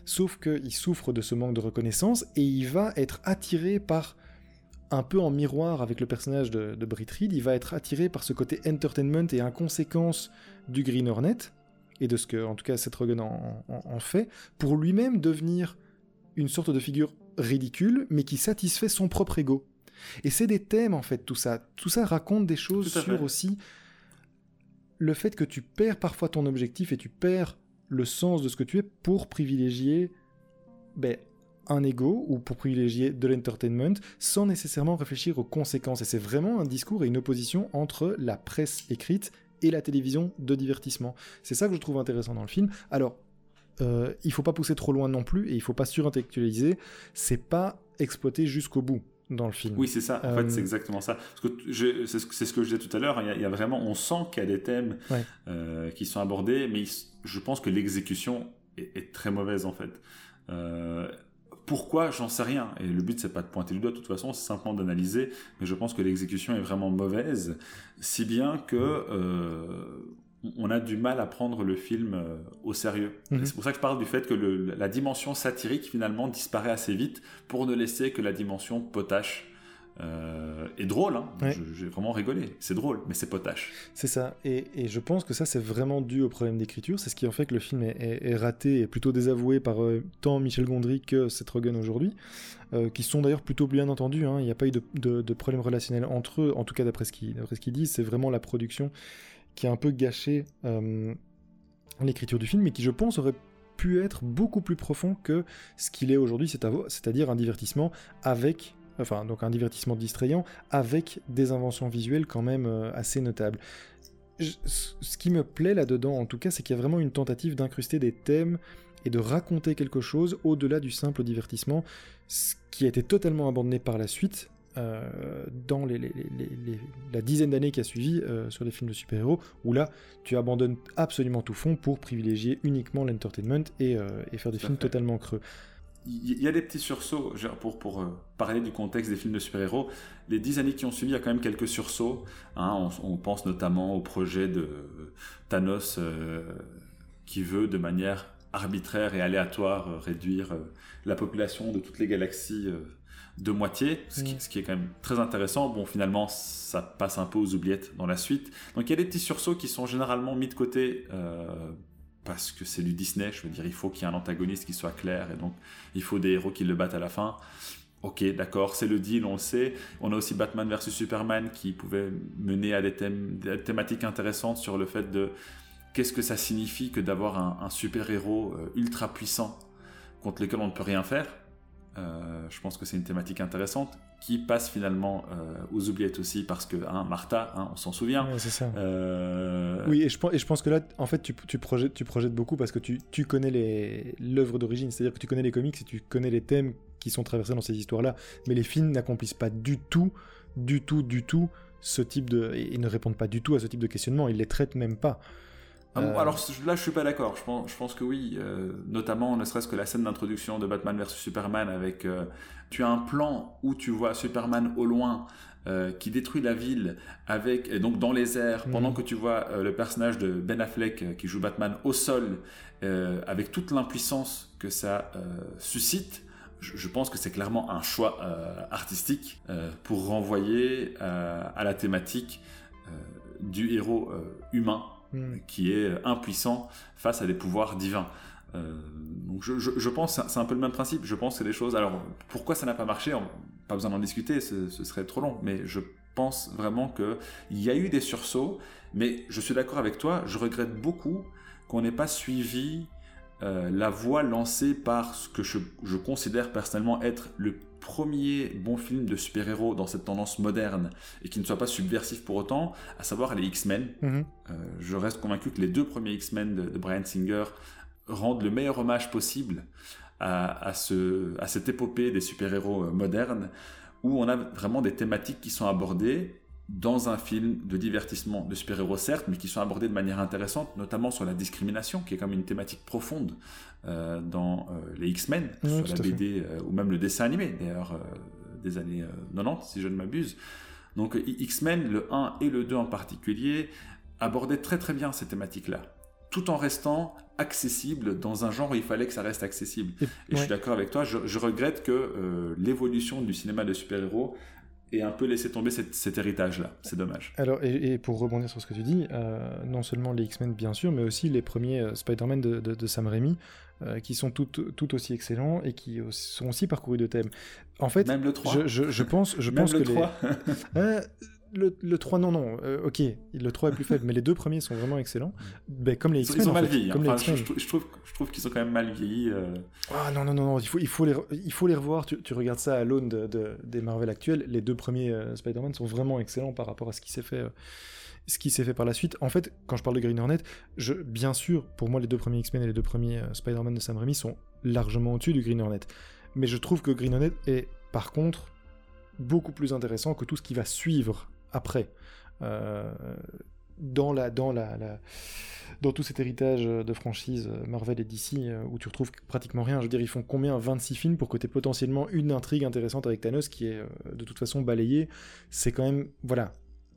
sauf qu'il souffre de ce manque de reconnaissance et il va être attiré par un peu en miroir avec le personnage de, de il va être attiré par ce côté entertainment et inconséquence du Green Hornet, et de ce que, en tout cas, Seth Rogen en, fait, pour lui-même devenir une sorte de figure ridicule, mais qui satisfait son propre ego. Et c'est des thèmes, en fait, tout ça. Tout ça raconte des choses sur aussi le fait que tu perds parfois ton objectif et tu perds le sens de ce que tu es pour privilégier ben, un ego ou pour privilégier de l'entertainment sans nécessairement réfléchir aux conséquences. Et c'est vraiment un discours et une opposition entre la presse écrite et la télévision de divertissement. C'est ça que je trouve intéressant dans le film. Alors, euh, il faut pas pousser trop loin non plus et il faut pas surintellectualiser. C'est pas exploité jusqu'au bout dans le film. Oui, c'est ça. En fait, c'est euh, exactement ça. C'est ce, que je disais tout à l'heure. Il, y a vraiment, on sent qu'il y a des thèmes euh, qui sont abordés, mais je pense que l'exécution est, est, très mauvaise en fait. Pourquoi J'en sais rien. Et le but, c'est pas de pointer le doigt, de toute façon, c'est simplement d'analyser. Mais je pense que l'exécution est vraiment mauvaise, si bien que euh, on a du mal à prendre le film euh, au sérieux. Mhm. C'est pour ça que je parle du fait que la dimension satirique, finalement, disparaît assez vite pour ne laisser que la dimension potache euh, et drôle. Hein. J'ai vraiment rigolé. C'est drôle, mais c'est potache. C'est ça. Et, je pense que ça, c'est vraiment dû au problème d'écriture. C'est ce qui en fait que le film est, raté et plutôt désavoué par euh, tant Michel Gondry que Seth Rogen aujourd'hui, euh, qui sont d'ailleurs plutôt bien entendus. Hein. Il n'y a pas eu de, problème relationnel entre eux, en tout cas d'après ce qu'ils disent. C'est vraiment la production qui a un peu gâché l'écriture du film, mais qui, je pense, aurait pu être beaucoup plus profond que ce qu'il est aujourd'hui, c'est-à-dire un divertissement avec enfin donc un divertissement distrayant avec des inventions visuelles quand même euh, assez notables. ce qui me plaît là-dedans, en tout cas, c'est qu'il y a vraiment une tentative d'incruster des thèmes et de raconter quelque chose au-delà du simple divertissement, ce qui a été totalement abandonné par la suite. Euh, dans la dizaine d'années qui a suivi euh, sur les films de super-héros, où là, tu abandonnes absolument tout fond pour privilégier uniquement l'entertainment et, et, faire des films totalement creux il y a des petits sursauts, pour, pour euh, parler du contexte des films de super-héros. Les dix années qui ont suivi, il y a quand même quelques sursauts. Hein. on, pense notamment au projet de Thanos euh, qui veut de manière arbitraire et aléatoire euh, réduire la population de toutes les galaxies de moitié, ce qui, mm. ce qui, est quand même très intéressant. Bon, finalement, ça passe un peu aux oubliettes dans la suite. Donc il y a des petits sursauts qui sont généralement mis de côté parce que c'est du Disney, je veux dire, il faut qu'il y ait un antagoniste qui soit clair, et donc il faut des héros qui le battent à la fin. Ok, d'accord, c'est le deal, on le sait. On a aussi Batman vs Superman qui pouvait mener à des, thèmes, des thématiques intéressantes sur le fait de qu'est-ce que ça signifie que d'avoir un, super-héros euh, ultra puissant contre lequel on ne peut rien faire. Euh, je pense que c'est une thématique intéressante qui passe finalement euh, aux oubliettes aussi parce que hein, Martha, hein, on s'en souvient. c'est ça. Euh, oui, et je, et je pense que là, en fait, tu, tu, projettes, tu projettes beaucoup parce que tu, tu connais l'œuvre d'origine, c'est-à-dire que tu connais les comics et tu connais les thèmes qui sont traversés dans ces histoires-là. Mais les films n'accomplissent pas du tout du tout, du tout ce type de. Ils ne répondent pas du tout à ce type de questionnement, ils les traitent même pas. Ah euh, alors là, je suis pas d'accord. Je pense, je pense que oui, euh, notamment ne serait-ce que la scène d'introduction de Batman vs Superman avec. Euh, tu as un plan où tu vois Superman au loin qui détruit la ville avec et donc dans les airs mhm. pendant que tu vois le personnage de Ben Affleck qui joue Batman au sol avec toute l'impuissance que ça suscite je, pense que c'est clairement un choix artistique pour renvoyer à la thématique du héros humain Hmm. qui est impuissant face à des pouvoirs divins. Euh, donc je, je, pense c'est un peu le même principe. Je pense que des choses. Alors pourquoi ça n'a pas marché Pas besoin d'en discuter, ce, serait trop long. Mais je pense vraiment que il y a eu des sursauts. Mais je suis d'accord avec toi. Je regrette beaucoup qu'on n'ait pas suivi euh, la voie lancée par ce que je, je, considère personnellement être le premier bon film de super-héros dans cette tendance moderne et qui ne soit pas subversif pour autant, à savoir les X-Men. Mhm. Euh, je reste convaincu que les deux premiers X-Men de, Brian Singer rendent le meilleur hommage possible à, ce, à cette épopée des super-héros euh, modernes où on a vraiment des thématiques qui sont abordées dans un film de divertissement de super-héros certes, mais qui sont abordés de manière intéressante, notamment sur la discrimination, qui est comme une thématique profonde euh, dans euh, les X-Men, sur la BD euh, ou même le dessin animé, d'ailleurs, des années 90, si je ne m'abuse. Donc X-Men, le 1 et le 2 en particulier, abordaient très très bien ces thématiques-là, tout en restant accessible dans un genre où il fallait que ça reste accessible. Et, je suis d'accord avec toi, je, je regrette que l'évolution du cinéma de super-héros et un peu laisser tomber cet, héritage-là. C'est dommage. Alors, et, pour rebondir sur ce que tu dis, euh, non seulement les X-Men, bien sûr, mais aussi les premiers euh, Spider-Man de, Sam Raimi, euh, qui sont tout, tout, aussi excellents et qui sont aussi parcourus de thèmes. En fait, Même le 3. Je, je, pense, je pense le que 3. les... le, le, 3, non, non, euh, ok, le 3 est plus faible, mais les deux premiers sont vraiment excellents. Ben, comme les X-Men. Ils sont mal vieillis. Hein. je, trouve, je trouve qu'ils sont quand même mal vieillis. Euh. Ah non, non, non, non, il faut, il faut, les, il faut les revoir. Tu, tu regardes ça à l'aune de, des Marvel actuels. Les deux premiers euh, Spider-Man sont vraiment excellents par rapport à ce qui s'est fait. ce qui s'est fait par la suite. En fait, quand je parle de Green Hornet, je, bien sûr, pour moi, les deux premiers X-Men et les deux premiers Spider-Man de Sam Raimi sont largement au-dessus du Green Hornet. Mais je trouve que Green Hornet est, par contre, beaucoup plus intéressant que tout ce qui va suivre après. Euh, dans, la, dans, la, dans tout cet héritage de franchise Marvel et DC, euh, où tu retrouves pratiquement rien. Je veux dire, ils font combien 26 films pour que tu aies potentiellement une intrigue intéressante avec Thanos qui est euh, de toute façon balayée. C'est quand même. Voilà.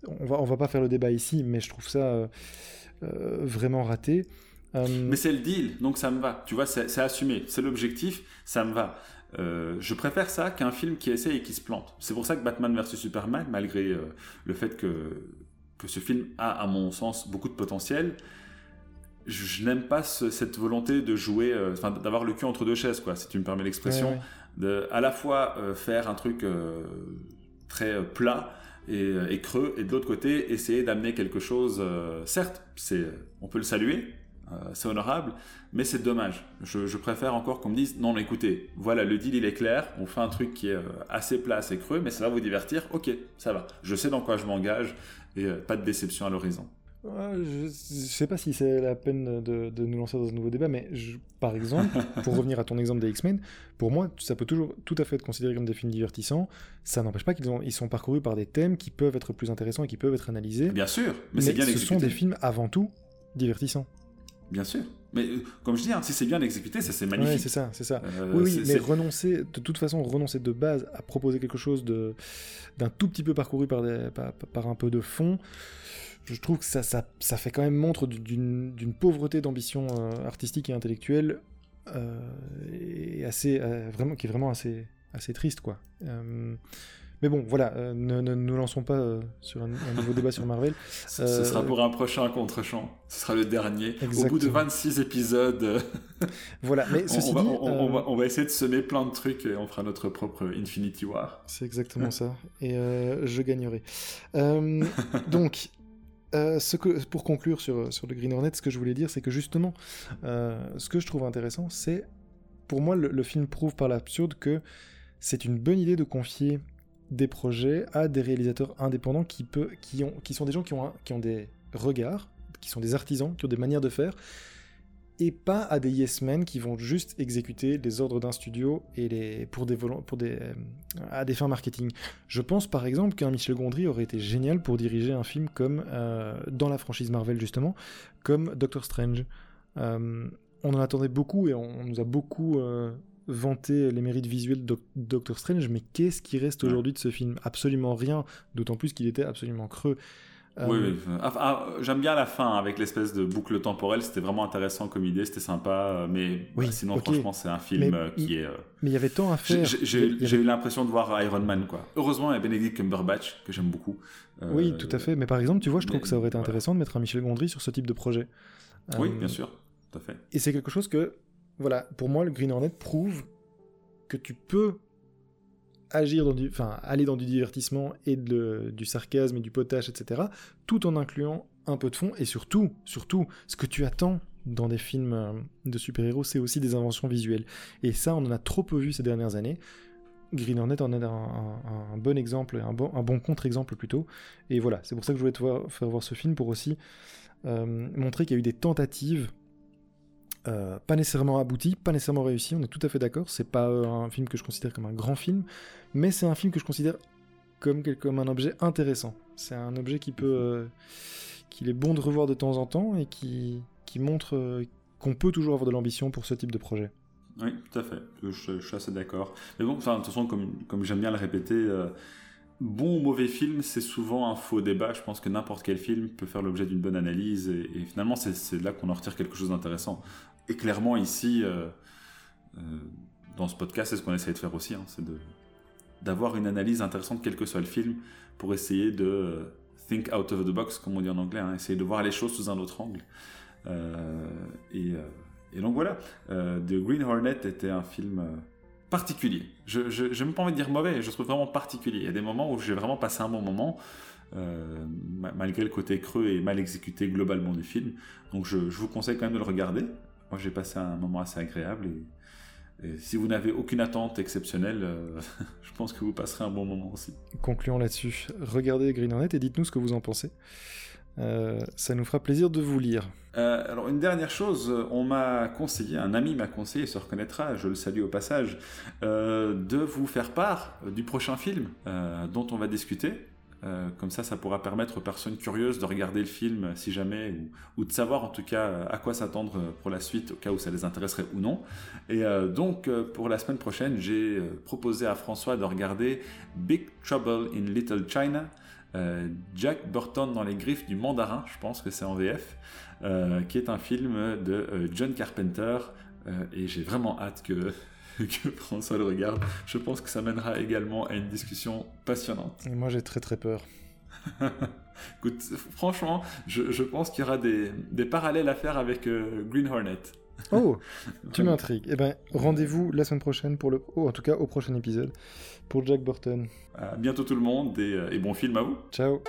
On va, on va pas faire le débat ici, mais je trouve ça vraiment raté. Mais c'est le deal, donc ça me va. Tu vois, c'est assumé. C'est l'objectif, ça me va. Euh, je préfère ça qu'un film qui essaie et qui se plante. C'est pour ça que Batman vs Superman, malgré euh, le fait que, que ce film a, à mon sens, beaucoup de potentiel, je, n'aime pas cette volonté de jouer, euh, d'avoir le cul entre deux chaises, quoi, si tu me permets l'expression, de à la fois faire un truc très plat et, et, creux, et de l'autre côté essayer d'amener quelque chose. certes, c'est, on peut le saluer, c'est honorable, mais c'est dommage. Je, préfère encore qu'on me dise non, écoutez, voilà, le deal il est clair, on fait un truc qui est euh, assez plat, assez creux, mais ça va vous divertir, ok, ça va. Je sais dans quoi je m'engage et euh, pas de déception à l'horizon. je, ne sais pas si c'est la peine de, nous lancer dans un nouveau débat, mais par exemple, pour revenir à ton exemple des X-Men, pour moi, ça peut toujours tout à fait être considéré comme des films divertissants. Ça n'empêche pas qu'ils ils sont parcourus par des thèmes qui peuvent être plus intéressants et qui peuvent être analysés. Bien sûr, mais, mais bien ce sont des films avant tout divertissants. Bien sûr. Mais euh, comme je dis, hein, si c'est bien exécuté, ça c'est magnifique. Oui, c'est ça, c'est ça. Euh, oui, oui mais renoncer, de toute façon, renoncer de base à proposer quelque chose de d'un tout petit peu parcouru par, des, par, un peu de fond, je trouve que ça, ça, ça fait quand même montre d'une pauvreté d'ambition euh, artistique et intellectuelle et assez, vraiment, qui est vraiment assez, assez triste, quoi. Mais bon, voilà, euh, ne, nous lançons pas euh, sur un, nouveau débat sur Marvel. Ce, sera euh, pour un prochain contre-champ. Ce sera le dernier. Au bout de 26 épisodes. voilà, mais ceci on, va, dit, on, va, essayer de semer plein de trucs et on fera notre propre Infinity War. C'est exactement ça. Et je gagnerai. donc. ce que, pour conclure sur, sur le Green Hornet, ce que je voulais dire, c'est que justement, ce que je trouve intéressant, c'est, pour moi, le, le film prouve par l'absurde que c'est une bonne idée de confier des projets à des réalisateurs indépendants qui, peut, qui, ont, qui sont des gens qui ont, qui ont des regards, qui sont des artisans, qui ont des manières de faire, et pas à des yes men qui vont juste exécuter les ordres d'un studio et les pour des pour des euh, à des fins marketing. Je pense par exemple qu'un Michel Gondry aurait été génial pour diriger un film comme euh, dans la franchise Marvel justement, comme Doctor Strange. Euh, on en attendait beaucoup et on, nous a beaucoup vanté les mérites visuels de Doctor Strange, mais qu'est-ce qui reste aujourd'hui de ce film? Absolument rien, d'autant plus qu'il était absolument creux. Oui, oui. Euh, ah, ah, j'aime bien la fin avec l'espèce de boucle temporelle. C'était vraiment intéressant comme idée, c'était sympa. Mais oui, bah, sinon, franchement, c'est un film euh, qui est. Euh, mais il y avait tant à faire. J'ai eu l'impression de voir Iron Man, quoi. Heureusement, il y a Benedict Cumberbatch, que j'aime beaucoup. oui, tout à fait. Mais par exemple, tu vois, je trouve que ça aurait été intéressant de mettre un Michel Gondry sur ce type de projet. Oui, bien sûr. Tout à fait. Et c'est quelque chose que, voilà, pour moi, le Green Hornet prouve que tu peux agir dans du, enfin, aller dans du divertissement et du sarcasme et du potage, etc., tout en incluant un peu de fond et surtout, surtout, ce que tu attends dans des films euh, de super-héros, c'est aussi des inventions visuelles. Et ça, on en a trop peu vu ces dernières années. Green Hornet en est un, bon exemple, un bon, contre-exemple plutôt. Et voilà, c'est pour ça que je voulais te faire voir ce film pour aussi euh, montrer qu'il y a eu des tentatives euh, pas nécessairement abouti, pas nécessairement réussi, on est tout à fait d'accord. C'est pas euh, un film que je considère comme un grand film, mais c'est un film que je considère comme, comme un objet intéressant. C'est un objet qui peut, euh, qu'il est bon de revoir de temps en temps et qui, qui montre qu'on peut toujours avoir de l'ambition pour ce type de projet. Oui, tout à fait. Je, suis assez d'accord. Mais bon, enfin, de toute façon, comme, comme j'aime bien le répéter bon ou mauvais film, c'est souvent un faux débat. Je pense que n'importe quel film peut faire l'objet d'une bonne analyse et, et finalement, c'est là qu'on en retire quelque chose d'intéressant. Et clairement, ici, euh, euh, dans ce podcast, c'est ce qu'on essaie de faire aussi, hein, c'est d'avoir une analyse intéressante, quel que soit le film, pour essayer de euh, think out of the box, comme on dit en anglais, hein, essayer de voir les choses sous un autre angle. Et, donc voilà, The Green Hornet était un film particulier. Je n'ai même pas envie de dire mauvais, je trouve vraiment particulier. Il y a des moments où j'ai vraiment passé un bon moment. malgré le côté creux et mal exécuté globalement du film. Donc je, je, vous conseille quand même de le regarder. Moi, j'ai passé un moment assez agréable et, si vous n'avez aucune attente exceptionnelle, euh, je pense que vous passerez un bon moment aussi. Concluons là-dessus. Regardez Green Hornet et dites-nous ce que vous en pensez. Euh, ça nous fera plaisir de vous lire. Euh, alors une dernière chose, on m'a conseillé, un ami m'a conseillé, se reconnaîtra, je le salue au passage, de vous faire part du prochain film dont on va discuter. Euh, comme ça, ça pourra permettre aux personnes curieuses de regarder le film euh, si jamais, ou, de savoir en tout cas euh, à quoi s'attendre pour la suite, au cas où ça les intéresserait ou non. Et donc, pour la semaine prochaine, j'ai proposé à François de regarder Big Trouble in Little China, Jack Burton dans les griffes du mandarin, je pense que c'est en VF, qui est un film de John Carpenter. et j'ai vraiment hâte que que François le regarde. Je pense que ça mènera également à une discussion passionnante. moi j'ai très très peur. Écoute, franchement, je, pense qu'il y aura des, parallèles à faire avec euh, Green Hornet. Oh, tu m'intrigues. Eh ben, rendez-vous la semaine prochaine pour le, oh, en tout cas au prochain épisode pour Jack Burton. À bientôt tout le monde et, euh, et bon film à vous. Ciao.